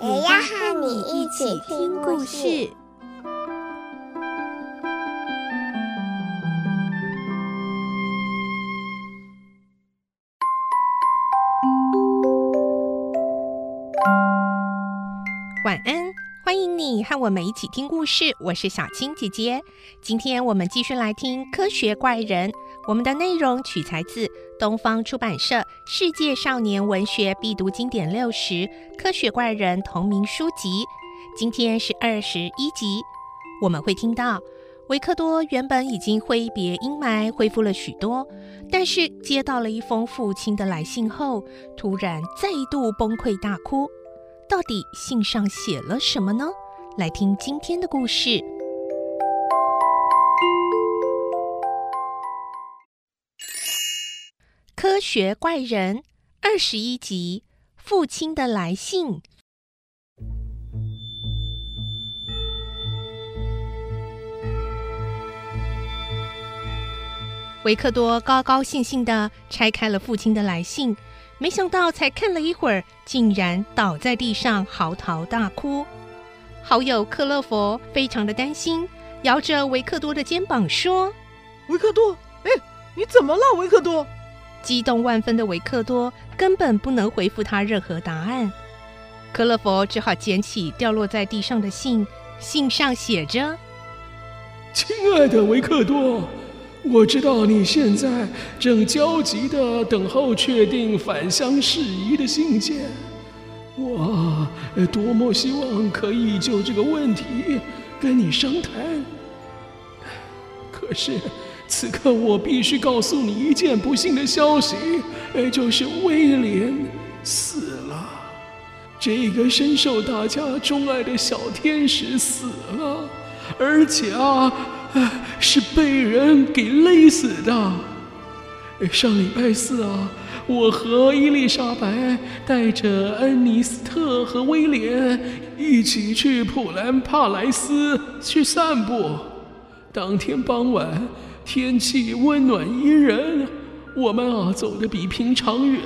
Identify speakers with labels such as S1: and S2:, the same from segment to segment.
S1: 也要和你一起听故事。
S2: 晚安，欢迎你和我们一起听故事。我是小青姐姐，今天我们继续来听《科学怪人》。我们的内容取材自东方出版社《世界少年文学必读经典六十》《科学怪人》同名书籍。今天是二十一集，我们会听到维克多原本已经挥别阴霾，恢复了许多，但是接到了一封父亲的来信后，突然再度崩溃大哭。到底信上写了什么呢？来听今天的故事，《科学怪人》二十一集：父亲的来信。维克多高高兴兴地拆开了父亲的来信。没想到，才看了一会儿，竟然倒在地上嚎啕大哭。好友克勒佛非常的担心，摇着维克多的肩膀说：“
S3: 维克多，哎，你怎么了，维克多？”
S2: 激动万分的维克多根本不能回复他任何答案。克勒佛只好捡起掉落在地上的信，信上写着：“
S4: 亲爱的维克多。”我知道你现在正焦急地等候确定返乡事宜的信件，我多么希望可以就这个问题跟你商谈。可是此刻我必须告诉你一件不幸的消息，就是威廉死了，这个深受大家钟爱的小天使死了，而且啊。是被人给勒死的。上礼拜四啊，我和伊丽莎白带着恩尼斯特和威廉一起去普兰帕莱斯去散步。当天傍晚，天气温暖宜人，我们啊走得比平常远。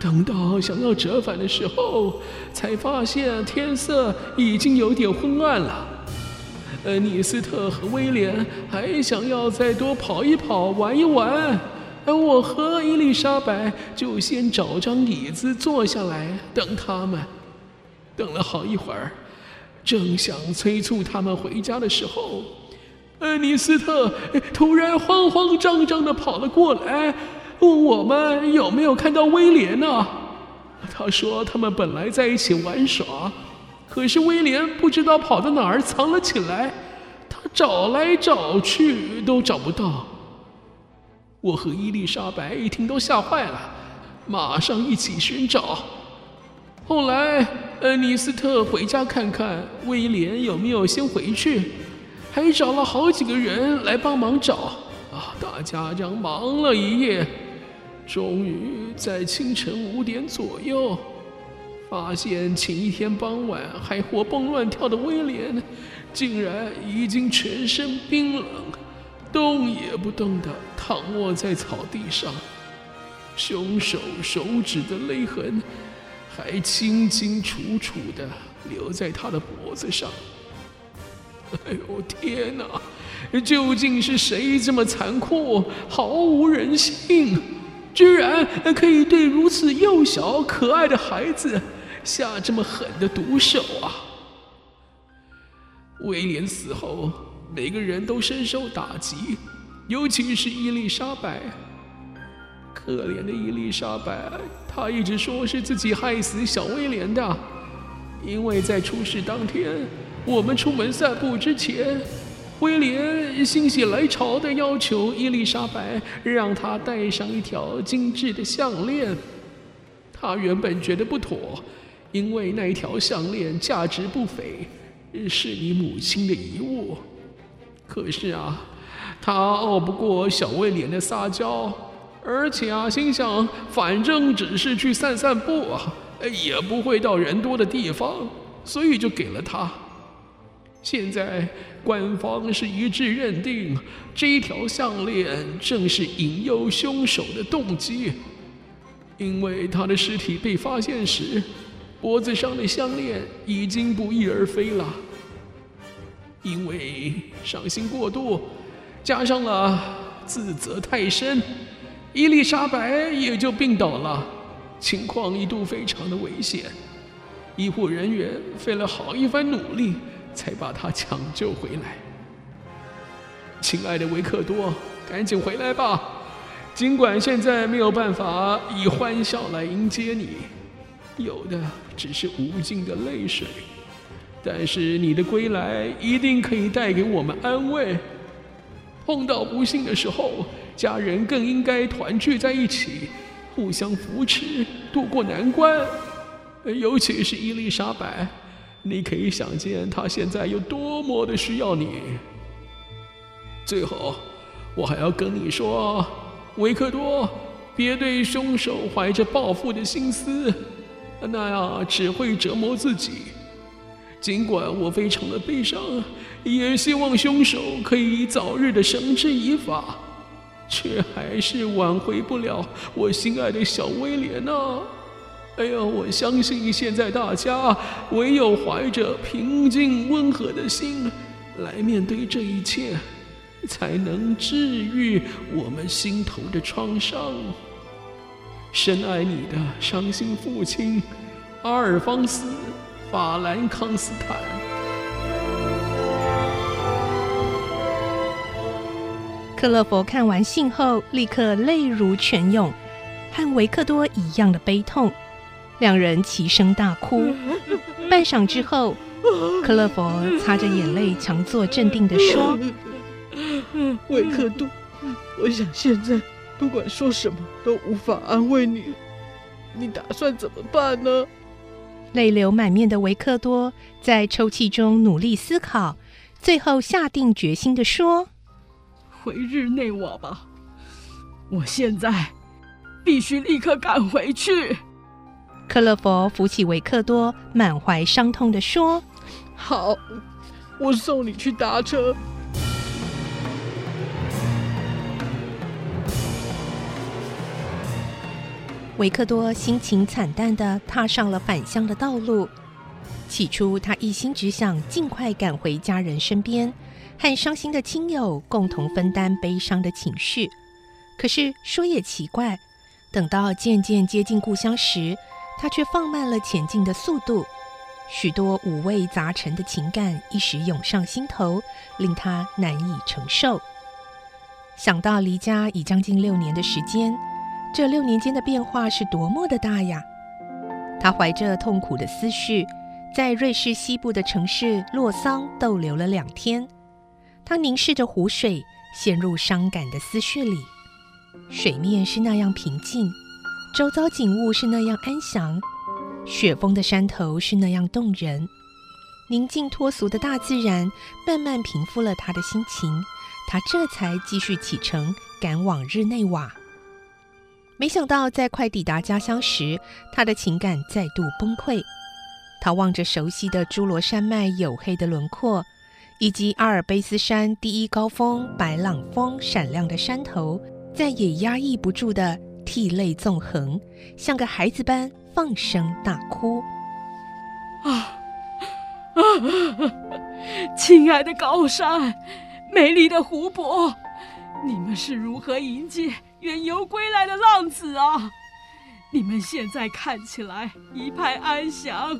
S4: 等到想要折返的时候，才发现天色已经有点昏暗了。呃尼斯特和威廉还想要再多跑一跑、玩一玩，而我和伊丽莎白就先找张椅子坐下来等他们。等了好一会儿，正想催促他们回家的时候，恩尼斯特突然慌慌张张地跑了过来，问我们有没有看到威廉呢？他说他们本来在一起玩耍。可是威廉不知道跑到哪儿藏了起来，他找来找去都找不到。我和伊丽莎白一听都吓坏了，马上一起寻找。后来恩尼斯特回家看看威廉有没有先回去，还找了好几个人来帮忙找。啊，大家这样忙了一夜，终于在清晨五点左右。发现前一天傍晚还活蹦乱跳的威廉，竟然已经全身冰冷，动也不动地躺卧在草地上，凶手手指的勒痕还清清楚楚地留在他的脖子上。哎呦天哪！究竟是谁这么残酷，毫无人性，居然可以对如此幼小可爱的孩子？下这么狠的毒手啊！威廉死后，每个人都深受打击，尤其是伊丽莎白。可怜的伊丽莎白，她一直说是自己害死小威廉的，因为在出事当天，我们出门散步之前，威廉心血来潮的要求伊丽莎白让他戴上一条精致的项链。他原本觉得不妥。因为那一条项链价值不菲，是你母亲的遗物。可是啊，他拗不过小威廉的撒娇，而且啊，心想反正只是去散散步啊，也不会到人多的地方，所以就给了他。现在官方是一致认定，这一条项链正是引诱凶手的动机，因为他的尸体被发现时，脖子上的项链已经不翼而飞了。因为伤心过度，加上了自责太深，伊丽莎白也就病倒了，情况一度非常的危险，医护人员费了好一番努力。才把他抢救回来。亲爱的维克多，赶紧回来吧！尽管现在没有办法以欢笑来迎接你，有的只是无尽的泪水，但是你的归来一定可以带给我们安慰。碰到不幸的时候，家人更应该团聚在一起，互相扶持，度过难关。尤其是伊丽莎白。你可以想见她现在有多么的需要你。最后，我还要跟你说，维克多，别对凶手怀着报复的心思，那样只会折磨自己。尽管我非常的悲伤，也希望凶手可以早日的绳之以法，却还是挽回不了我心爱的小威廉呐。哎呀，我相信现在大家唯有怀着平静温和的心来面对这一切，才能治愈我们心头的创伤。深爱你的伤心父亲，阿尔方斯·法兰康斯坦。
S2: 克勒佛看完信后，立刻泪如泉涌，和维克多一样的悲痛。两人齐声大哭，半晌之后，克勒佛擦着眼泪，强作镇定地说：“
S3: 维克多，我想现在不管说什么都无法安慰你，你打算怎么办呢？”
S2: 泪流满面的维克多在抽泣中努力思考，最后下定决心的说：“
S3: 回日内瓦吧，我现在必须立刻赶回去。”
S2: 克勒佛扶起维克多，满怀伤痛的说：“
S3: 好，我送你去搭车。”
S2: 维克多心情惨淡地踏上了返乡的道路。起初，他一心只想尽快赶回家人身边，和伤心的亲友共同分担悲伤的情绪。可是说也奇怪，等到渐渐接近故乡时，他却放慢了前进的速度，许多五味杂陈的情感一时涌上心头，令他难以承受。想到离家已将近六年的时间，这六年间的变化是多么的大呀！他怀着痛苦的思绪，在瑞士西部的城市洛桑逗留了两天。他凝视着湖水，陷入伤感的思绪里。水面是那样平静。周遭景物是那样安详，雪峰的山头是那样动人，宁静脱俗的大自然慢慢平复了他的心情，他这才继续启程赶往日内瓦。没想到在快抵达家乡时，他的情感再度崩溃。他望着熟悉的侏罗山脉黝黑的轮廓，以及阿尔卑斯山第一高峰白朗峰闪亮的山头，再也压抑不住的。涕泪纵横，像个孩子般放声大哭。
S3: 啊啊啊！亲爱的高山，美丽的湖泊，你们是如何迎接远游归来的浪子啊？你们现在看起来一派安详，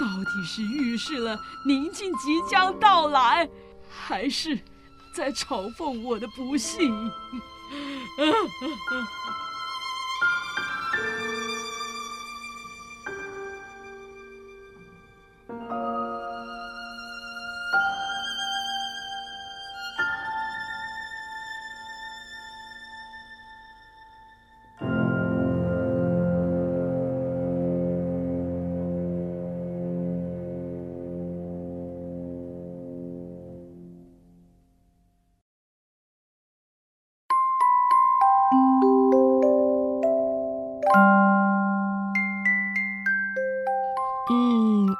S3: 到底是预示了宁静即将到来，还是在嘲讽我的不幸？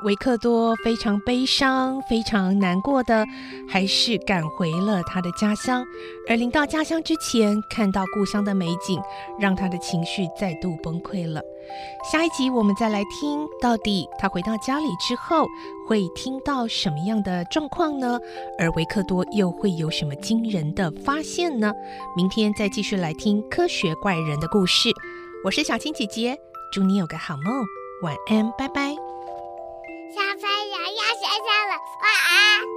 S2: 维克多非常悲伤、非常难过的，还是赶回了他的家乡。而临到家乡之前，看到故乡的美景，让他的情绪再度崩溃了。下一集我们再来听，到底他回到家里之后会听到什么样的状况呢？而维克多又会有什么惊人的发现呢？明天再继续来听科学怪人的故事。我是小青姐姐，祝你有个好梦，晚安，拜拜。
S1: 小朋友要睡觉了，晚安。